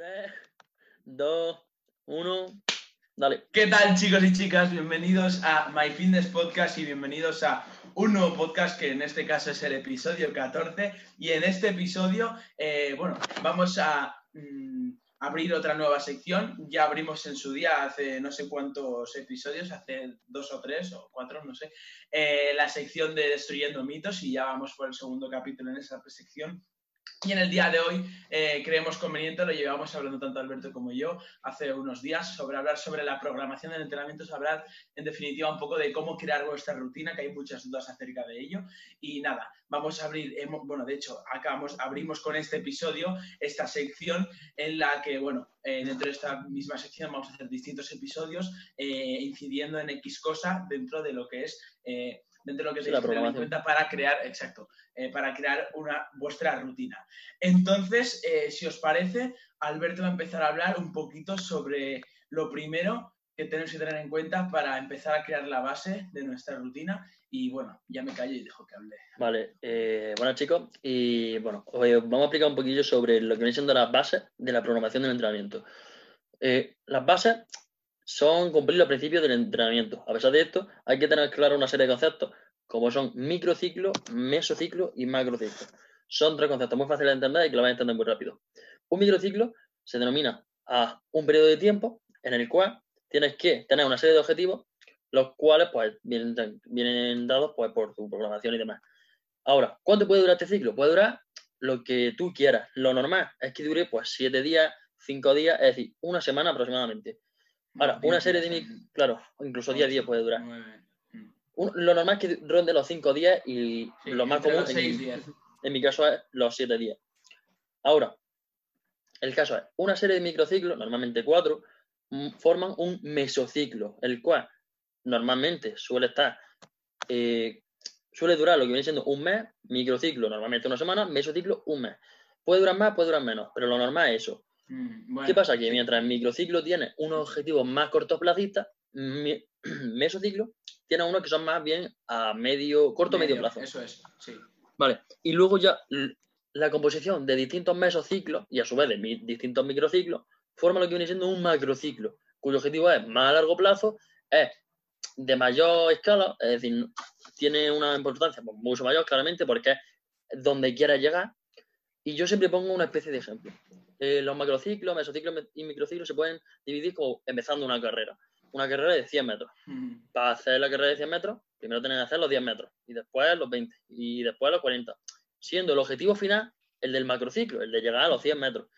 3, 2, 1. Dale. ¿Qué tal chicos y chicas? Bienvenidos a My Fitness Podcast y bienvenidos a un nuevo podcast que en este caso es el episodio 14 y en este episodio, eh, bueno, vamos a mm, abrir otra nueva sección. Ya abrimos en su día hace no sé cuántos episodios, hace dos o tres o cuatro, no sé, eh, la sección de Destruyendo mitos y ya vamos por el segundo capítulo en esa sección. Y en el día de hoy eh, creemos conveniente, lo llevamos hablando tanto Alberto como yo hace unos días, sobre hablar sobre la programación del entrenamiento, hablar en definitiva un poco de cómo crear vuestra rutina, que hay muchas dudas acerca de ello. Y nada, vamos a abrir, bueno, de hecho, acabamos, abrimos con este episodio esta sección en la que, bueno, eh, dentro de esta misma sección vamos a hacer distintos episodios eh, incidiendo en X cosa dentro de lo que es dentro de lo que se tener en cuenta para crear, exacto, eh, para crear una vuestra rutina. Entonces, eh, si os parece, Alberto va a empezar a hablar un poquito sobre lo primero que tenemos que tener en cuenta para empezar a crear la base de nuestra rutina. Y bueno, ya me callo y dejo que hable. Vale, eh, bueno chicos, y bueno, vamos a explicar un poquillo sobre lo que viene siendo las bases de la programación del entrenamiento. las bases son cumplir los principios del entrenamiento. A pesar de esto, hay que tener claro una serie de conceptos, como son microciclo, mesociclo y macrociclo. Son tres conceptos muy fáciles de entender y que lo vais a entender muy rápido. Un microciclo se denomina a un periodo de tiempo en el cual tienes que tener una serie de objetivos, los cuales pues, vienen, vienen dados pues, por tu programación y demás. Ahora, ¿cuánto puede durar este ciclo? Puede durar lo que tú quieras. Lo normal es que dure pues siete días, cinco días, es decir, una semana aproximadamente. Ahora, una serie de... Claro, incluso día a día puede durar. lo normal es que ronde los 5 días y lo más común en, en, mi caso es los 7 días. Ahora, el caso es, una serie de microciclos, normalmente 4, mm, forman un mesociclo, el cual normalmente suele estar, eh, suele durar lo que viene siendo un mes, microciclo normalmente una semana, mesociclo un mes. Puede durar más, puede durar menos, pero lo normal es eso. Mm, ¿Qué pasa? Que mientras el microciclo tiene unos objetivos más cortoplacistas, mesociclo tiene unos que son más bien a medio, corto medio, plazo. Eso es, sí. Vale. Y luego ya la composición de distintos mesociclos y a su vez de distintos microciclos forma lo que viene siendo un macrociclo, cuyo objetivo es más a largo plazo, es de mayor escala, es decir, tiene una importancia pues, mucho mayor claramente porque es donde quiera llegar. Y yo siempre pongo una especie de ejemplo. Eh, los macrociclos, mesociclos y microciclos se pueden dividir como empezando una carrera. Una carrera de 100 metros. Para hacer la carrera de 100 metros, primero tienes que hacer los 10 metros, y después los 20, y después los 40. Siendo el objetivo final el del macrociclo, el de llegar a los 100 metros.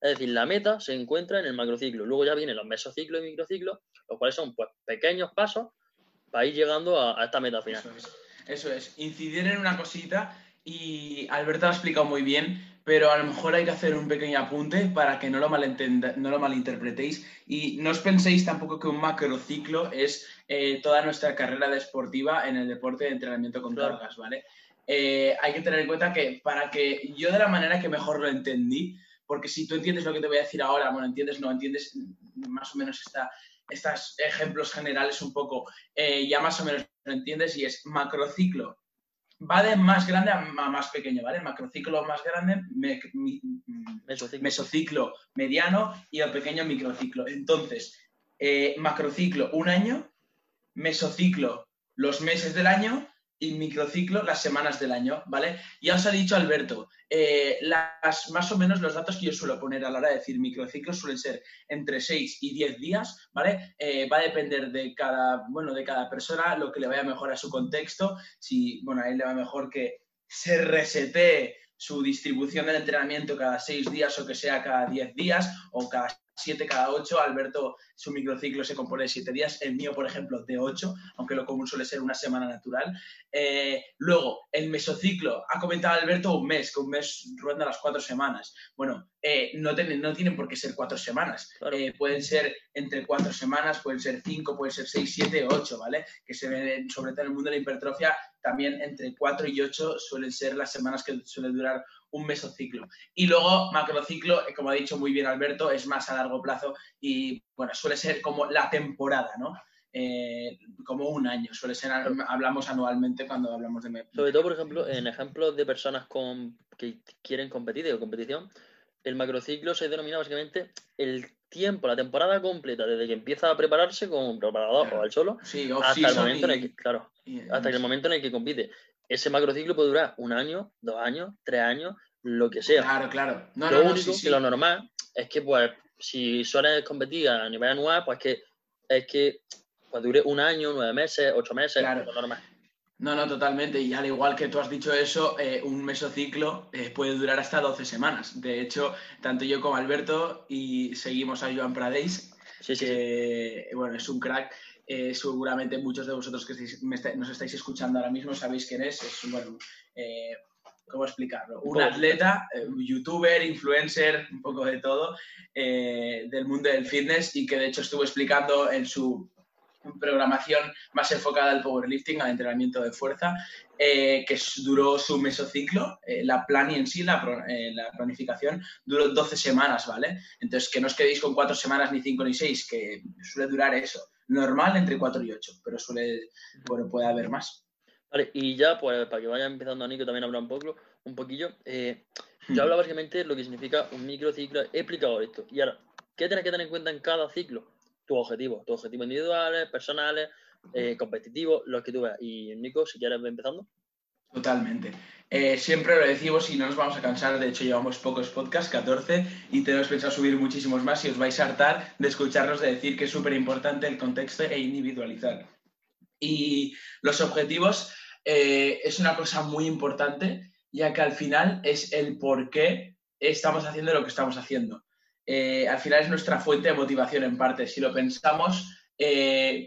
Es decir, la meta se encuentra en el macrociclo. Luego ya vienen los mesociclos y microciclos, los cuales son pues, pequeños pasos para ir llegando a, esta meta final. Eso es. Eso es. Incidir en una cosita, y Alberto lo ha explicado muy bien pero a lo mejor hay que hacer un pequeño apunte para que no lo, no lo malinterpretéis. Y no os penséis tampoco que un macrociclo es eh, toda nuestra carrera deportiva en el deporte de entrenamiento con cargas, ¿vale? Eh, hay que tener en cuenta que para que yo de la manera que mejor lo entendí, porque si tú entiendes lo que te voy a decir ahora, bueno, entiendes, no entiendes más o menos esta, estos ejemplos generales un poco, eh, ya más o menos lo entiendes y es macrociclo va de más grande a más pequeño, ¿vale? Macrociclo más grande, mesociclo. mediano y el pequeño microciclo. Entonces, eh, macrociclo un año, mesociclo los meses del año y microciclo las semanas del año, ¿vale? Ya os ha dicho Alberto, eh, las, más o menos los datos que yo suelo poner a la hora de decir microciclos suelen ser entre 6 y 10 días, ¿vale? Eh, va a depender de cada, bueno, de cada persona, lo que le vaya mejor a su contexto, si, bueno, a él le va mejor que se resete su distribución del entrenamiento cada 6 días o que sea cada 10 días o cada 7 cada 8. Alberto, su microciclo se compone de 7 días. El mío, por ejemplo, de 8, aunque lo común suele ser una semana natural. Eh, luego, el mesociclo. Ha comentado Alberto un mes, que un mes ronda las 4 semanas. Bueno, eh, no, no, tienen por qué ser 4 semanas. Eh, pueden ser entre 4 semanas, pueden ser 5, pueden ser 6, 7, 8, ¿vale? Que se ven, sobre todo en el mundo de la hipertrofia, también entre 4 y 8 suelen ser las semanas que suele durar un mesociclo. Y luego macrociclo, eh, como ha dicho muy bien Alberto, es más a largo plazo y bueno, suele ser como la temporada, ¿no? Eh, como un año, suele ser, hablamos anualmente cuando hablamos de... Sobre todo, por ejemplo, en ejemplos de personas con, que quieren competir, de competición, el macrociclo se denomina básicamente el tiempo, la temporada completa, desde que empieza a prepararse con un preparador o al solo, Sí, hasta el momento en el que, claro, hasta el momento en el que compite. Ese macrociclo puede durar un año, dos años, tres años, lo que sea. Claro, claro. No, lo no, no, único sí, sí. que lo normal es que, pues, si sueles competir a nivel anual, pues que es que pues, dure un año, nueve meses, ocho meses, Claro. lo normal. No, no, totalmente. Y al igual que tú has dicho eso, eh, un mesociclo eh, puede durar hasta 12 semanas. De hecho, tanto yo como Alberto y seguimos a Joan Pradeis, Sí, sí, sí. que bueno, es un crack. Eh, seguramente muchos de vosotros que estáis- está- nos estáis escuchando ahora mismo sabéis quién es. Es bueno, eh, ¿cómo explicarlo? Un atleta, eh, youtuber, influencer, un poco de todo eh, del mundo del fitness y que de hecho estuvo explicando en su programación más enfocada al powerlifting, al entrenamiento de fuerza, eh, que duró su mesociclo. Eh, la plan y en sí, la, pro- eh, la planificación, duró 12 semanas, ¿vale? Entonces, que no os quedéis con 4 semanas, ni 5 ni 6, que suele durar eso. Normal entre 4 y 8, pero suele, bueno, puede haber más. Vale, y ya, pues, para que vaya empezando a Nico también hablar un poco, un poquillo, eh, yo hablo básicamente de lo que significa un microciclo, he explicado esto. Y ahora, ¿qué tienes que tener en cuenta en cada ciclo? Tus objetivos, tus objetivos individuales, personales, eh, competitivos, los que tú veas. Y Nico, si quieres, empezando. Totalmente. Eh, siempre lo decimos y no nos vamos a cansar, de hecho llevamos pocos podcasts, 14, y tenemos pensado subir muchísimos más y os vais a hartar de escucharnos de decir que es súper importante el contexto e individualizar. Y los objetivos eh, es una cosa muy importante, ya que al final es el por qué estamos haciendo lo que estamos haciendo. Eh, al final es nuestra fuente de motivación en parte. Si lo pensamos,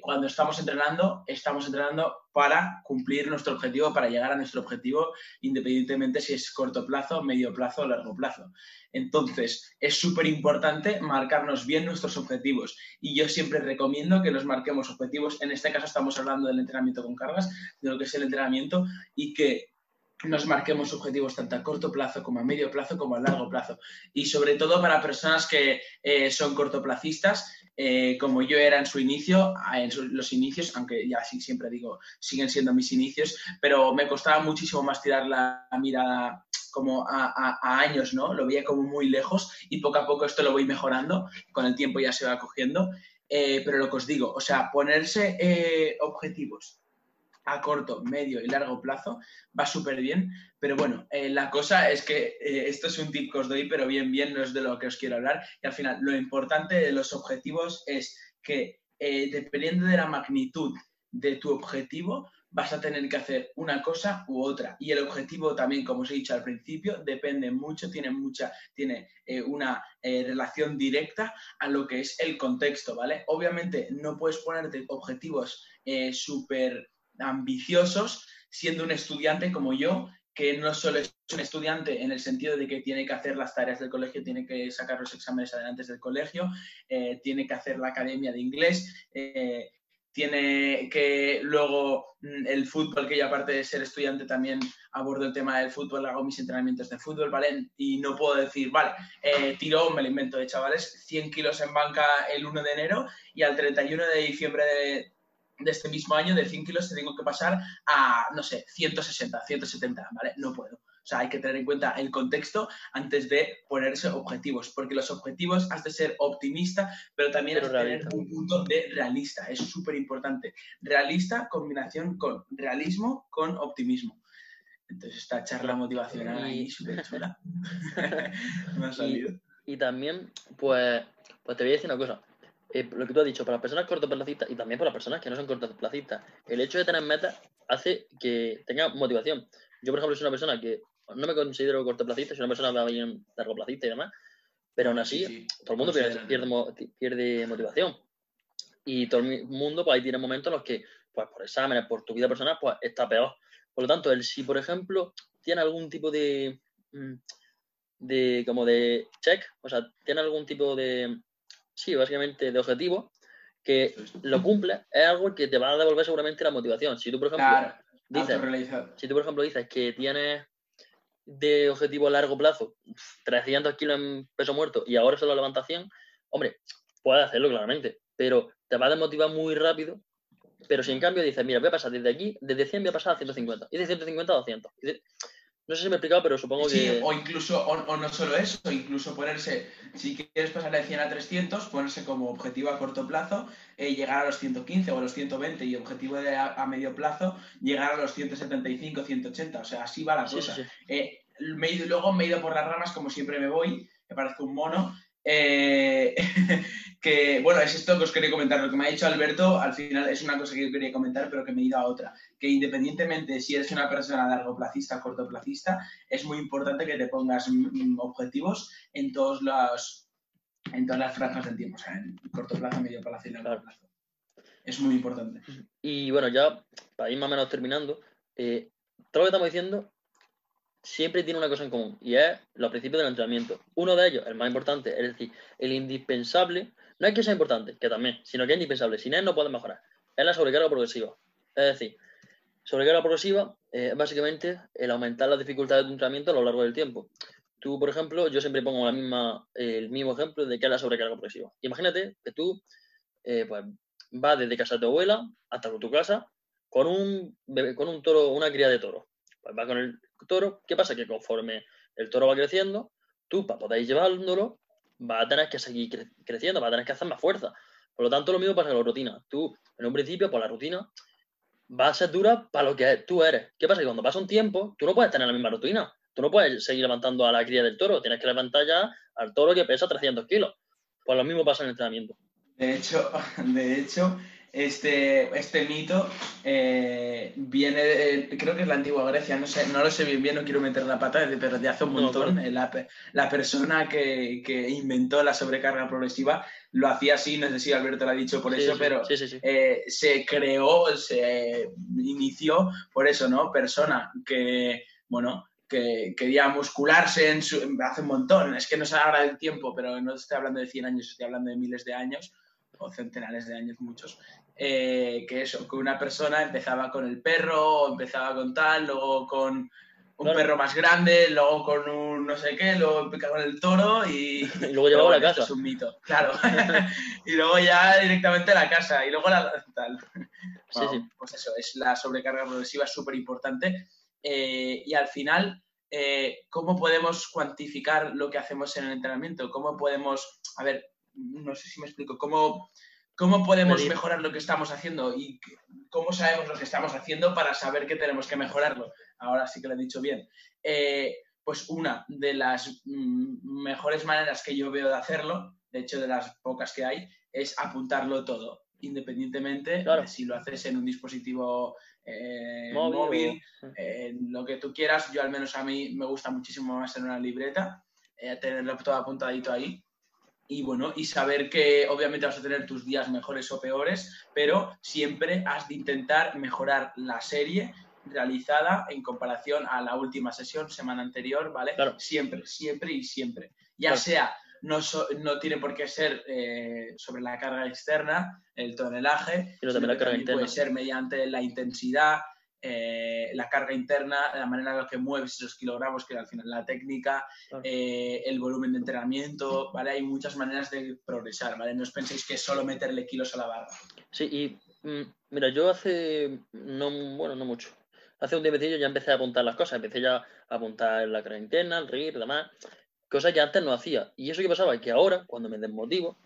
cuando estamos entrenando, estamos entrenando para cumplir nuestro objetivo, para llegar a nuestro objetivo, independientemente si es corto plazo, medio plazo o largo plazo. Entonces, es súper importante marcarnos bien nuestros objetivos. Y yo siempre recomiendo que nos marquemos objetivos. En este caso estamos hablando del entrenamiento con cargas, de lo que es el entrenamiento, y que nos marquemos objetivos tanto a corto plazo como a medio plazo como a largo plazo. Y sobre todo para personas que eh, son cortoplacistas, eh, como yo era en su inicio, en los inicios, aunque ya sí siempre digo, siguen siendo mis inicios, pero me costaba muchísimo más tirar la mirada como a, años, ¿no? Lo veía como muy lejos y poco a poco esto lo voy mejorando, con el tiempo ya se va cogiendo. Eh, pero lo que os digo, o sea, ponerse objetivos a corto, medio y largo plazo va súper bien, pero bueno, eh, la cosa es que eh, esto es un tip que os doy, pero bien, bien no es de lo que os quiero hablar. Y al final, lo importante de los objetivos es que eh, dependiendo de la magnitud de tu objetivo, vas a tener que hacer una cosa u otra. Y el objetivo también, como os he dicho al principio, depende mucho, tiene mucha, tiene una relación directa a lo que es el contexto, ¿vale? Obviamente no puedes ponerte objetivos súper ambiciosos siendo un estudiante como yo, que no solo es un estudiante en el sentido de que tiene que hacer las tareas del colegio, tiene que sacar los exámenes adelante del colegio, eh, tiene que hacer la academia de inglés, eh, tiene que luego mm, el fútbol, que yo aparte de ser estudiante también abordo el tema del fútbol, hago mis entrenamientos de fútbol, ¿vale? Y no puedo decir, vale, eh, tiro, me lo invento de chavales, 100 kilos en banca el 1 de enero y al 31 de diciembre de, de este mismo año de 100 kilos te tengo que pasar a, no sé, 160, 170, ¿vale? No puedo. O sea, hay que tener en cuenta el contexto antes de ponerse objetivos, porque los objetivos has de ser optimista, pero también Pero has de tener un punto de realista. Es súper importante. Realista, combinación con realismo, con optimismo. Entonces, esta charla motivacional ahí Y- súper chula. Me ha salido. Y también, pues, pues te voy a decir una cosa. Eh, lo que tú has dicho, para las personas cortoplacistas y también para las personas que no son cortoplacistas, el hecho de tener metas hace que tenga motivación. Yo, por ejemplo, soy una persona que no me considero cortoplacista, soy una persona bien largoplacista y demás, pero aún así, Sí, sí. todo el mundo pierde, pierde, pierde motivación. Y todo el mundo, pues ahí tiene momentos en los que, pues por exámenes, por tu vida personal, pues está peor. Por lo tanto, el si, por ejemplo, tiene algún tipo de, mm, de como de check, o sea, tiene algún tipo de, sí, básicamente de objetivo, que lo cumple, es algo que te va a devolver seguramente la motivación. Si tú, por ejemplo, Claro, dices, si tú, por ejemplo, dices que tienes de objetivo a largo plazo 300 kilos en peso muerto y ahora solo levantas 100, hombre, puedes hacerlo claramente, pero te va a desmotivar muy rápido. Pero si en cambio dices, mira, voy a pasar desde aquí, desde 100 voy a pasar a 150, y de 150 a 200. y de- No sé si me he explicado, pero supongo Sí, que... o incluso, o, o no solo eso, incluso ponerse, si quieres pasar de 100 a 300, ponerse como objetivo a corto plazo, eh, llegar a los 115 o a los 120 y objetivo de a, a medio plazo, llegar a los 175, 180, o sea, así va la cosa. sí, sí. Eh, me he ido- luego me he ido por las ramas, como siempre me voy, me parezco un mono. Eh, que, bueno, es esto que os quería comentar. Lo que me ha dicho Alberto, al final es una cosa que yo quería comentar, pero que me he ido a otra. Que independientemente de si eres una persona largoplacista o cortoplacista, es muy importante que te pongas objetivos en todos los en todas las franjas del tiempo, o sea, en corto plazo, medio plazo y largo plazo. Es muy importante. Y bueno, ya para ir más o menos terminando, eh, todo lo que estamos diciendo siempre tiene una cosa en común y es los principios del entrenamiento. Uno de ellos, el más importante, es decir, el indispensable, no es que sea importante, que también, sino que es indispensable. Sin él no puedes mejorar. Es la sobrecarga progresiva. Es decir, sobrecarga progresiva eh, es básicamente el aumentar las dificultades de tu entrenamiento a lo largo del tiempo. Tú, por ejemplo, yo siempre pongo la misma, el mismo ejemplo de que es la sobrecarga progresiva. Imagínate que tú eh, pues, vas desde casa de tu abuela hasta tu casa con un, con un toro, una cría de toro. Pues va con el toro. ¿Qué pasa? Que conforme el toro va creciendo, tú para poder llevándolo, vas a tener que seguir cre- creciendo, vas a tener que hacer más fuerza. Por lo tanto, lo mismo pasa con la rutina. Tú, en un principio, por la rutina, va a ser dura para lo que tú eres. ¿Qué pasa? Que cuando pasa un tiempo, tú no puedes tener la misma rutina. Tú no puedes seguir levantando a la cría del toro. Tienes que levantar ya al toro que pesa 300 kilos. Pues lo mismo pasa en el entrenamiento. De hecho, de hecho este, este mito eh, viene, de- creo que es la antigua Grecia, no sé, no lo sé bien bien, no quiero meter la pata, pero de hace un No, montón. claro. eh, La, la persona que, que inventó la sobrecarga progresiva lo hacía así, no sé si Alberto lo ha dicho por Sí, eso, sí, pero sí, eh, se creó, se inició por eso, ¿no? Persona que, bueno, que quería muscularse en su- hace un montón. Es que no sé ahora del tiempo, pero no estoy hablando de 100 años, estoy hablando de miles de años o centenares de años, muchos. eh, que eso, que una persona empezaba con el perro, empezaba con tal, luego con un Claro. perro más grande, luego con un no sé qué, luego con el toro y, Y luego llevaba pero la casa. Es un mito, claro. y luego ya directamente a la casa y luego la tal. Sí, sí. Pues eso, es la sobrecarga progresiva es súper importante. Eh, y al final, eh, ¿cómo podemos cuantificar lo que hacemos en el entrenamiento? ¿Cómo podemos, a ver, no sé si me explico, cómo, cómo podemos mejorar lo que estamos haciendo y cómo sabemos lo que estamos haciendo para saber que tenemos que mejorarlo? Ahora sí que lo he dicho bien. Eh, pues una de las mm, mejores maneras que yo veo de hacerlo, de hecho de las pocas que hay, es apuntarlo todo, independientemente Claro. de si lo haces en un dispositivo eh, Móvil móvil, lo que tú quieras. Yo al menos a mí me gusta muchísimo más en una libreta, eh, tenerlo todo apuntadito ahí. Y bueno, y saber que obviamente vas a tener tus días mejores o peores, pero siempre has de intentar mejorar la serie realizada en comparación a la última sesión, semana anterior, ¿vale? Claro. Siempre, siempre y siempre. Ya Claro. sea, no, so- no tiene por qué ser eh, sobre la carga externa, el tonelaje, Sino también sino la que carga también puede ser mediante la intensidad, eh, la carga interna, la manera en la que mueves esos kilogramos, que al final la técnica, Claro. eh, el volumen de entrenamiento, ¿vale? Hay muchas maneras de progresar, ¿vale? No os penséis que es solo meterle kilos a la barra. Sí, y mm, mira, yo hace, no, bueno, no mucho, hace un tiempecillo ya empecé a apuntar las cosas, empecé ya a apuntar la carga interna, el RIR, demás, cosas que antes no hacía. Y eso que pasaba es que ahora, cuando me desmotivo,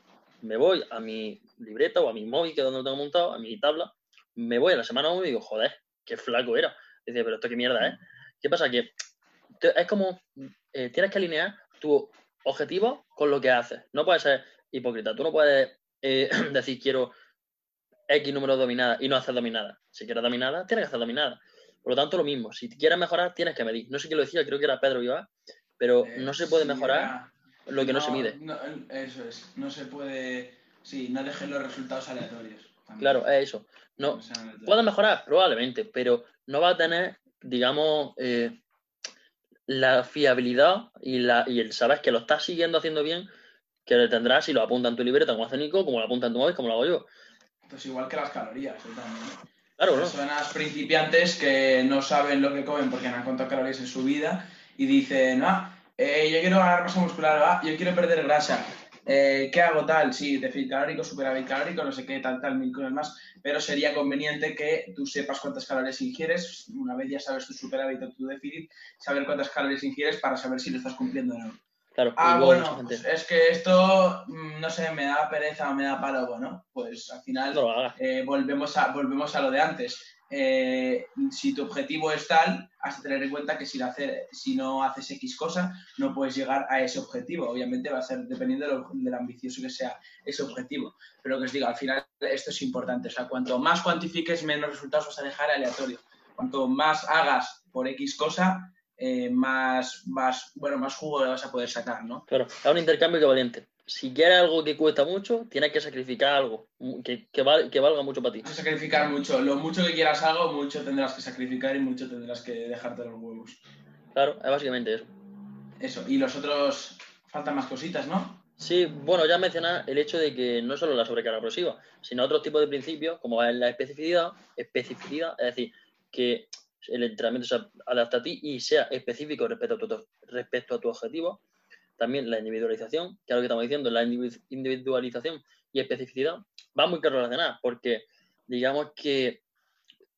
me voy a mi libreta o a mi móvil, que es donde lo tengo montado, a mi tabla, me voy a la semana 1 y digo, joder, qué flaco era. Decía, pero esto qué mierda es. ¿Qué pasa? Que te- es como, eh, tienes que alinear tu objetivo con lo que haces. No puedes ser hipócrita. Tú no puedes eh, decir, quiero X número de dominadas y no hacer dominadas. Si quieres dominadas, tienes que hacer dominadas. Por lo tanto, lo mismo. Si quieres mejorar, tienes que medir. No sé quién lo decía, creo que era Pedro Vivar, pero Eh, no se puede sí, mejorar era- lo que no, se mide. no, eso es, no se puede, sí, no dejes los resultados aleatorios. También. Claro, es eso. No. ¿Puedes mejorar? Probablemente, pero no va a tener, digamos, eh, la fiabilidad y, la, y el saber que lo estás siguiendo haciendo bien que lo tendrás si lo apunta en tu libreta como hace Nico, como lo apunta en tu móvil, como lo hago yo. Pues igual que las calorías, ¿eh? también. Claro, ¿no? Personas principiantes que no saben lo que comen porque no han contado calorías en su vida y dicen, ah, eh, yo quiero ganar masa muscular, ah, yo quiero perder grasa. Eh, ¿qué hago tal? Sí, déficit calórico, superávit calórico, no sé qué, tal, tal, mil cosas más, pero sería conveniente que tú sepas cuántas calorías ingieres, una vez ya sabes tu superávit o tu déficit, saber cuántas calorías ingieres para saber si lo estás cumpliendo o no. Claro, Ah, bueno, pues es que esto, mm, no sé, me da pereza o me da palo, bueno, pues al final no eh, volvemos, a, volvemos a lo de antes. Eh, si tu objetivo es tal, has de tener en cuenta que si, si no haces X cosa, no puedes llegar a ese objetivo. Obviamente va a ser dependiendo de lo, ambicioso que sea ese objetivo. Pero que os digo, al final esto es importante. O sea, cuanto más cuantifiques, menos resultados vas a dejar aleatorio. Cuanto más hagas por X cosa, eh, más, más, bueno, más jugo le vas a poder sacar, ¿no? Claro, es un intercambio equivalente. Si quieres algo que cuesta mucho, tienes que sacrificar algo que, que, val- que valga mucho para ti. Vas a sacrificar mucho. Lo mucho que quieras algo, mucho tendrás que sacrificar y mucho tendrás que dejarte los huevos. Claro, es básicamente eso. Eso. Y los otros, faltan más cositas, ¿no? Sí, bueno, ya mencionas el hecho de que no solo la sobrecarga progresiva, sino otros tipos de principios, como es la especificidad, especificidad, es decir, que el entrenamiento se adapta a ti y sea específico respecto a tu, respecto a tu objetivo. También la individualización, que es lo que estamos diciendo, la individu- individualización y especificidad van muy relacionadas, porque digamos que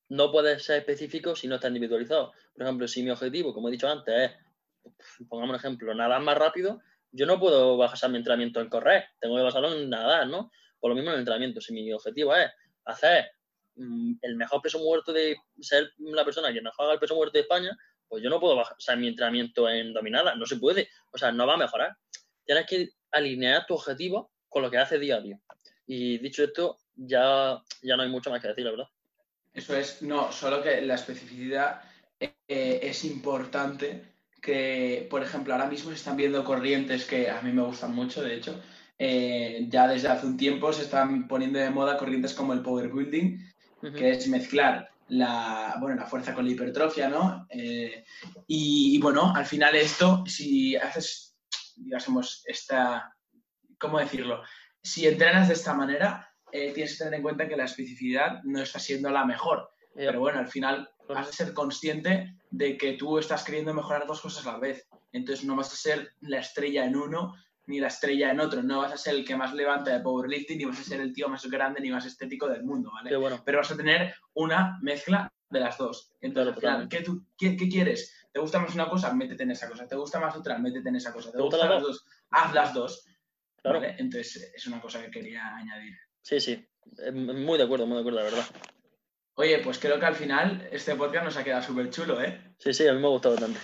no puedes ser específico si no está individualizado. Por ejemplo, si mi objetivo, como he dicho antes, es, pongamos un ejemplo, nadar más rápido, yo no puedo basar mi entrenamiento en correr, tengo que basarlo en nadar, ¿no? Por lo mismo en el entrenamiento, si mi objetivo es hacer el mejor peso muerto de ser la persona que mejor haga el peso muerto de España, pues yo no puedo basar mi entrenamiento en dominada, no se puede, o sea, no va a mejorar. Tienes que alinear tu objetivo con lo que haces día a día. Y dicho esto, ya, ya no hay mucho más que decir, la verdad. Eso es, no, solo que la especificidad eh, es importante que, por ejemplo, ahora mismo se están viendo corrientes que a mí me gustan mucho, de hecho, eh, ya desde hace un tiempo se están poniendo de moda corrientes como el power building, Que es mezclar la, bueno, la fuerza con la hipertrofia, ¿no? Eh, y, y, bueno, al final esto, si haces, digamos, esta, ¿cómo decirlo? Si entrenas de esta manera, eh, tienes que tener en cuenta que la especificidad no está siendo la mejor. Pero bueno, al final has de ser consciente de que tú estás queriendo mejorar dos cosas a la vez. Entonces no vas a ser la estrella en uno ni la estrella en otro. No vas a ser el que más levanta de powerlifting, ni vas a ser el tío más grande ni más estético del mundo, ¿vale? qué bueno. Pero vas a tener una mezcla de las dos. Entonces, Claro, al final, ¿qué, tú, qué, qué quieres? ¿Te gusta más una cosa? Métete en esa cosa. ¿Te gusta más otra? Métete en esa cosa. ¿Te, ¿Te gustan las dos? Haz las dos. Claro. ¿vale? Entonces, es una cosa que quería añadir. Sí, sí. Eh, Muy de acuerdo, muy de acuerdo, la verdad. Oye, pues creo que al final este podcast nos ha quedado súper chulo, ¿eh? Sí, sí, a mí me ha gustado bastante.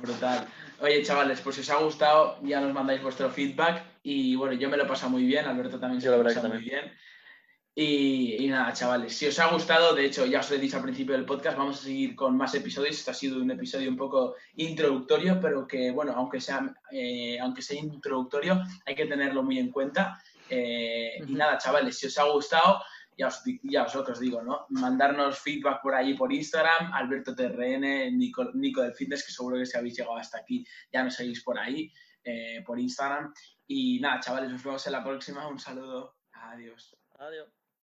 Brutal. Oye, chavales, pues si os ha gustado, ya nos mandáis vuestro feedback. Y bueno, yo me lo he pasado muy bien, Alberto también se Yo lo que pasado muy bien. Y, y nada, chavales, si os ha gustado, de hecho, ya os lo he dicho al principio del podcast, vamos a seguir con más episodios. Este ha sido un episodio un poco introductorio, pero que, bueno, aunque sea, eh, aunque sea introductorio, hay que tenerlo muy en cuenta. Eh, Y nada, chavales, si os ha gustado, ya os, ya os digo, ¿no? Mandarnos feedback por ahí por Instagram, Alberto TRN, Nico, Nico del Fitness, que seguro que si habéis llegado hasta aquí ya nos seguís por ahí, eh, por Instagram. Y nada, chavales, nos vemos en la próxima. Un saludo. Adiós. Adiós.